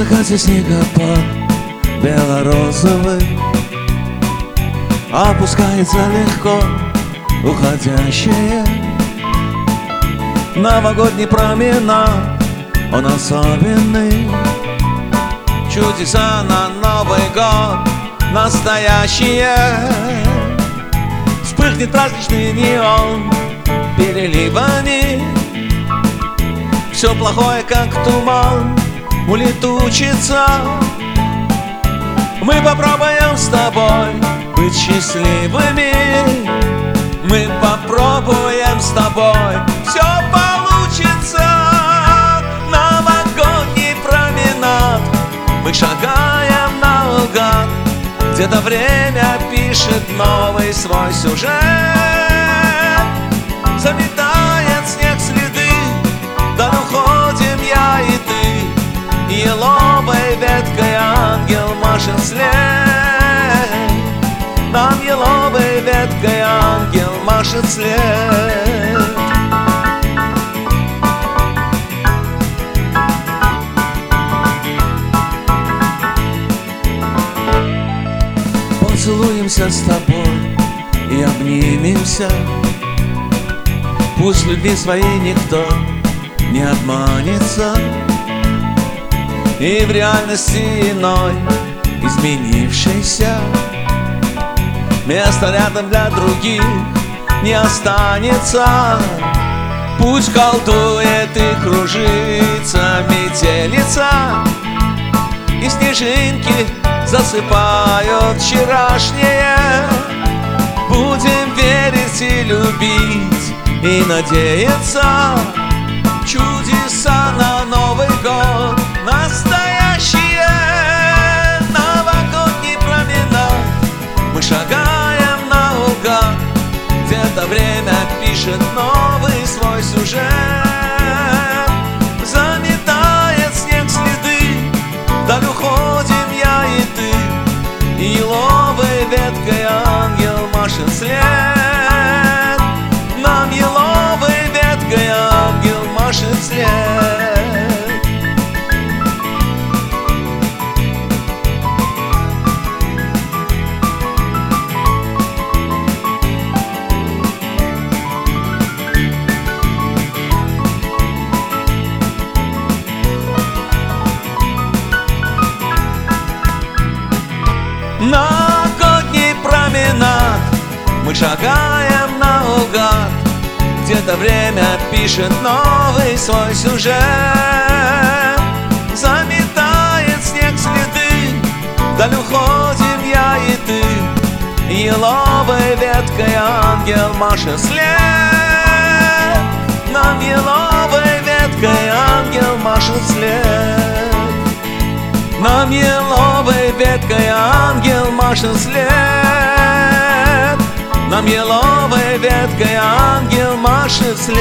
закате снегопад белорозовый Опускается легко уходящее Новогодний променад, он особенный. Чудеса на Новый год настоящие. Вспыхнет праздничный неон переливами Все плохое, как туман, улетучится. Мы попробуем с тобой быть счастливыми. Мы попробуем с тобой. Все получится. Новогодний променад. Мы шагаем наугад. Где-то время пишет новый свой сюжет. Заметает след нам еловой веткой ангел машет след Поцелуемся с тобой и обнимемся Пусть любви своей никто не обманется И в реальности иной изменившейся. Места рядом для других не останется. Пусть колдует и кружится метелица. И снежинки засыпают вчерашнее. Будем верить и любить и надеяться. Чудеса на Новый год пишет новый свой сюжет Мы шагаем наугад Где-то время пишет новый свой сюжет. Заметает снег следы. Даль уходим я и ты. Еловой веткой ангел машет след. Нам еловой веткой ангел машет след. Нам еловой веткой ангел машет след Нам еловой веткой ангел машет след